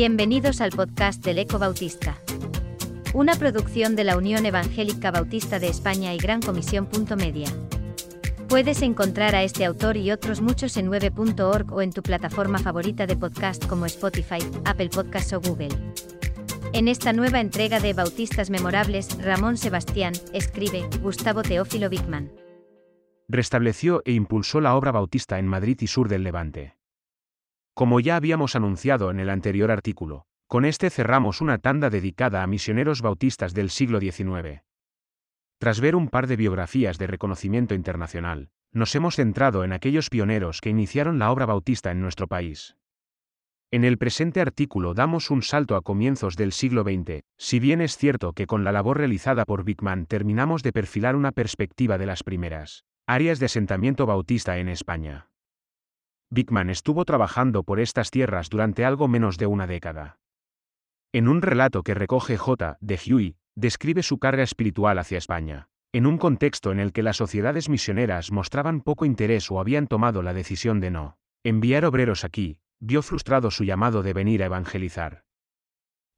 Bienvenidos al podcast del Eco Bautista. Una producción de la Unión Evangélica Bautista de España y Gran Comisión. Media. Puedes encontrar a este autor y otros muchos en 9.org o en tu plataforma favorita de podcast como Spotify, Apple Podcasts o Google. En esta nueva entrega de Bautistas Memorables, Ramón Sebastián, escribe, Gustavo Teófilo Bickman. Restableció e impulsó la obra bautista en Madrid y sur del Levante. Como ya habíamos anunciado en el anterior artículo, con este cerramos una tanda dedicada a misioneros bautistas del siglo XIX. Tras ver un par de biografías de reconocimiento internacional, nos hemos centrado en aquellos pioneros que iniciaron la obra bautista en nuestro país. En el presente artículo damos un salto a comienzos del siglo XX, si bien es cierto que con la labor realizada por Bickman terminamos de perfilar una perspectiva de las primeras áreas de asentamiento bautista en España. Bickman estuvo trabajando por estas tierras durante algo menos de una década. En un relato que recoge J. de Huey, describe su carga espiritual hacia España, en un contexto en el que las sociedades misioneras mostraban poco interés o habían tomado la decisión de no enviar obreros aquí, vio frustrado su llamado de venir a evangelizar.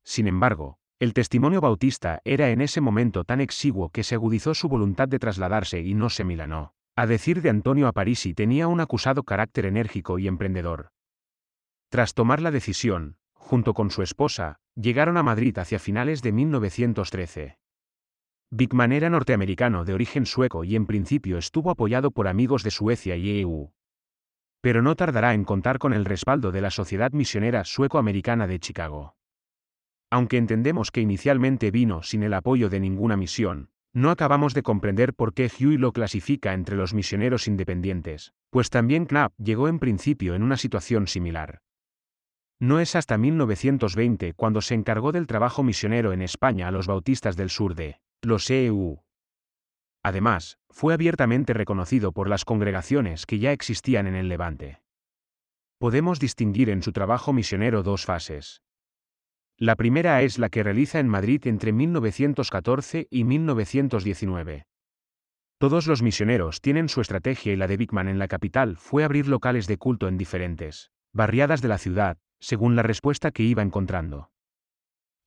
Sin embargo, el testimonio bautista era en ese momento tan exiguo que se agudizó su voluntad de trasladarse y no se milanó. A decir de Antonio Aparisi tenía un acusado carácter enérgico y emprendedor. Tras tomar la decisión, junto con su esposa, llegaron a Madrid hacia finales de 1913. Bickman era norteamericano de origen sueco y en principio estuvo apoyado por amigos de Suecia y EU pero no tardará en contar con el respaldo de la Sociedad Misionera Sueco-Americana de Chicago. Aunque entendemos que inicialmente vino sin el apoyo de ninguna misión, no acabamos de comprender por qué Huey lo clasifica entre los misioneros independientes, pues también Knapp llegó en principio en una situación similar. No es hasta 1920 cuando se encargó del trabajo misionero en España a los bautistas del sur de los EU, Además, fue abiertamente reconocido por las congregaciones que ya existían en el Levante. Podemos distinguir en su trabajo misionero dos fases. La primera es la que realiza en Madrid entre 1914 y 1919. Todos los misioneros tienen su estrategia y la de Bickman en la capital fue abrir locales de culto en diferentes barriadas de la ciudad, según la respuesta que iba encontrando.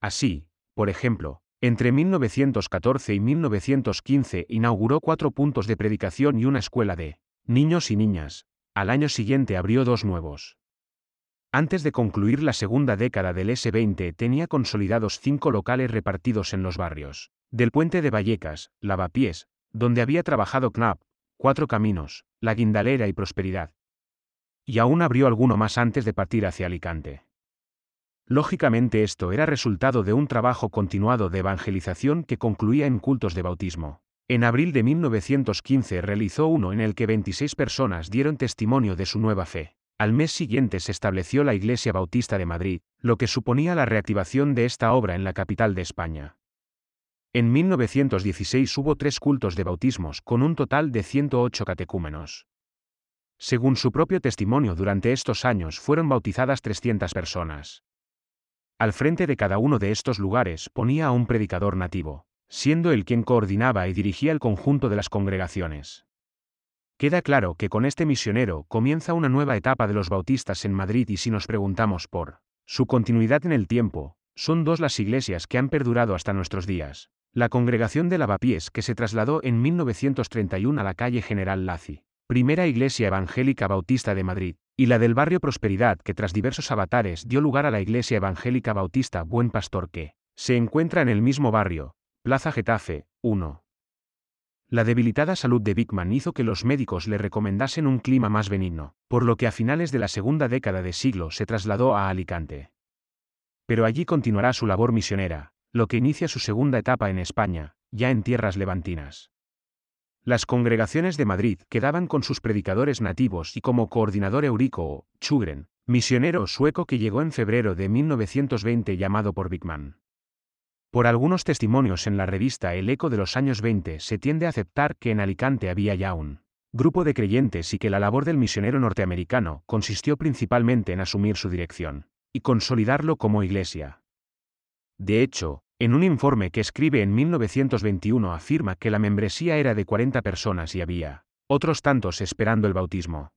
Así, por ejemplo, entre 1914 y 1915 inauguró cuatro puntos de predicación y una escuela de niños y niñas. Al año siguiente abrió dos nuevos. Antes de concluir la segunda década del S-20 tenía consolidados cinco locales repartidos en los barrios. Del puente de Vallecas, Lavapiés, donde había trabajado Knapp, Cuatro Caminos, La Guindalera y Prosperidad. Y aún abrió alguno más antes de partir hacia Alicante. Lógicamente esto era resultado de un trabajo continuado de evangelización que concluía en cultos de bautismo. En abril de 1915 realizó uno en el que 26 personas dieron testimonio de su nueva fe. Al mes siguiente se estableció la Iglesia Bautista de Madrid, lo que suponía la reactivación de esta obra en la capital de España. En 1916 hubo tres cultos de bautismos con un total de 108 catecúmenos. Según su propio testimonio durante estos años fueron bautizadas 300 personas. Al frente de cada uno de estos lugares ponía a un predicador nativo, siendo él quien coordinaba y dirigía el conjunto de las congregaciones. Queda claro que con este misionero comienza una nueva etapa de los bautistas en Madrid y si nos preguntamos por su continuidad en el tiempo, son dos las iglesias que han perdurado hasta nuestros días. La congregación de Lavapiés que se trasladó en 1931 a la calle General Laci, primera iglesia evangélica bautista de Madrid, y la del barrio Prosperidad que tras diversos avatares dio lugar a la Iglesia Evangélica Bautista Buen Pastor que se encuentra en el mismo barrio, Plaza Getafe, 1. La debilitada salud de Bickman hizo que los médicos le recomendasen un clima más benigno, por lo que a finales de la segunda década de siglo se trasladó a Alicante. Pero allí continuará su labor misionera, lo que inicia su segunda etapa en España, ya en tierras levantinas. Las congregaciones de Madrid quedaban con sus predicadores nativos y como coordinador Eurico Chugren, misionero sueco que llegó en febrero de 1920 llamado por Bickman. Por algunos testimonios en la revista El Eco de los años 20 se tiende a aceptar que en Alicante había ya un grupo de creyentes y que la labor del misionero norteamericano consistió principalmente en asumir su dirección y consolidarlo como iglesia. De hecho, en un informe que escribe en 1921 afirma que la membresía era de 40 personas y había otros tantos esperando el bautismo.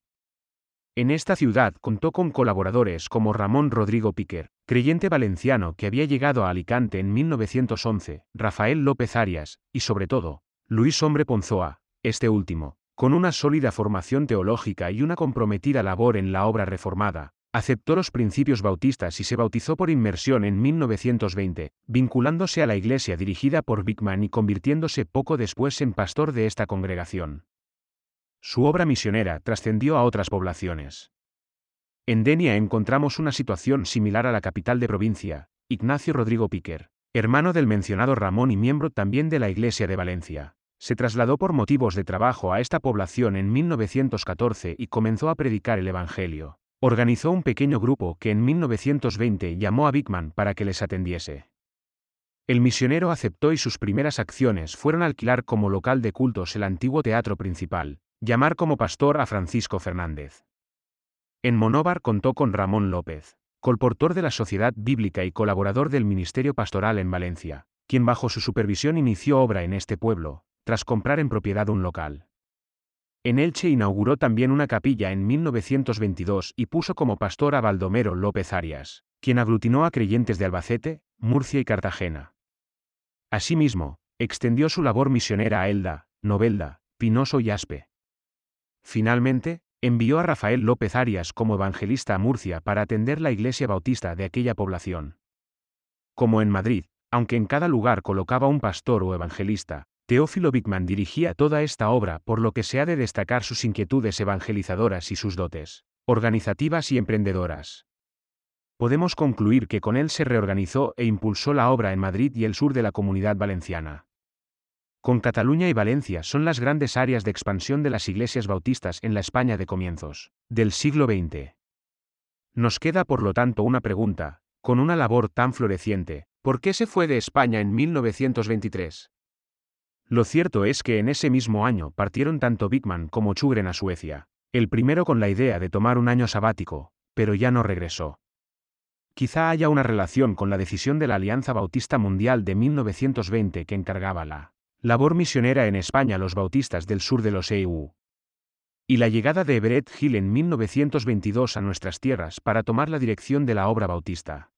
En esta ciudad contó con colaboradores como Ramón Rodrigo Piquer, creyente valenciano que había llegado a Alicante en 1911, Rafael López Arias, y sobre todo, Luis Hombre Ponzoa, este último, con una sólida formación teológica y una comprometida labor en la obra reformada, aceptó los principios bautistas y se bautizó por inmersión en 1920, vinculándose a la iglesia dirigida por Bickman y convirtiéndose poco después en pastor de esta congregación. Su obra misionera trascendió a otras poblaciones. En Denia encontramos una situación similar a la capital de provincia, Ignacio Rodrigo Piquer, hermano del mencionado Ramón y miembro también de la Iglesia de Valencia. Se trasladó por motivos de trabajo a esta población en 1914 y comenzó a predicar el Evangelio. Organizó un pequeño grupo que en 1920 llamó a Bickman para que les atendiese. El misionero aceptó y sus primeras acciones fueron alquilar como local de cultos el antiguo teatro principal, Llamar como pastor a Francisco Fernández. En Monóvar contó con Ramón López, colportor de la Sociedad Bíblica y colaborador del Ministerio Pastoral en Valencia, quien bajo su supervisión inició obra en este pueblo, tras comprar en propiedad un local. En Elche inauguró también una capilla en 1922 y puso como pastor a Baldomero López Arias, quien aglutinó a creyentes de Albacete, Murcia y Cartagena. Asimismo, extendió su labor misionera a Elda, Novelda, Pinoso y Aspe. Finalmente, envió a Rafael López Arias como evangelista a Murcia para atender la iglesia bautista de aquella población. Como en Madrid, aunque en cada lugar colocaba un pastor o evangelista, Teófilo Bickman dirigía toda esta obra por lo que se ha de destacar sus inquietudes evangelizadoras y sus dotes, organizativas y emprendedoras. Podemos concluir que con él se reorganizó e impulsó la obra en Madrid y el sur de la comunidad valenciana. Con Cataluña y Valencia son las grandes áreas de expansión de las iglesias bautistas en la España de comienzos del siglo XX. Nos queda por lo tanto una pregunta, con una labor tan floreciente, ¿por qué se fue de España en 1923? Lo cierto es que en ese mismo año partieron tanto Bickman como Chugren a Suecia, el primero con la idea de tomar un año sabático, pero ya no regresó. Quizá haya una relación con la decisión de la Alianza Bautista Mundial de 1920 que encargaba la Labor misionera en España los bautistas del sur de los EU. Y la llegada de Everett Hill en 1922 a nuestras tierras para tomar la dirección de la obra bautista.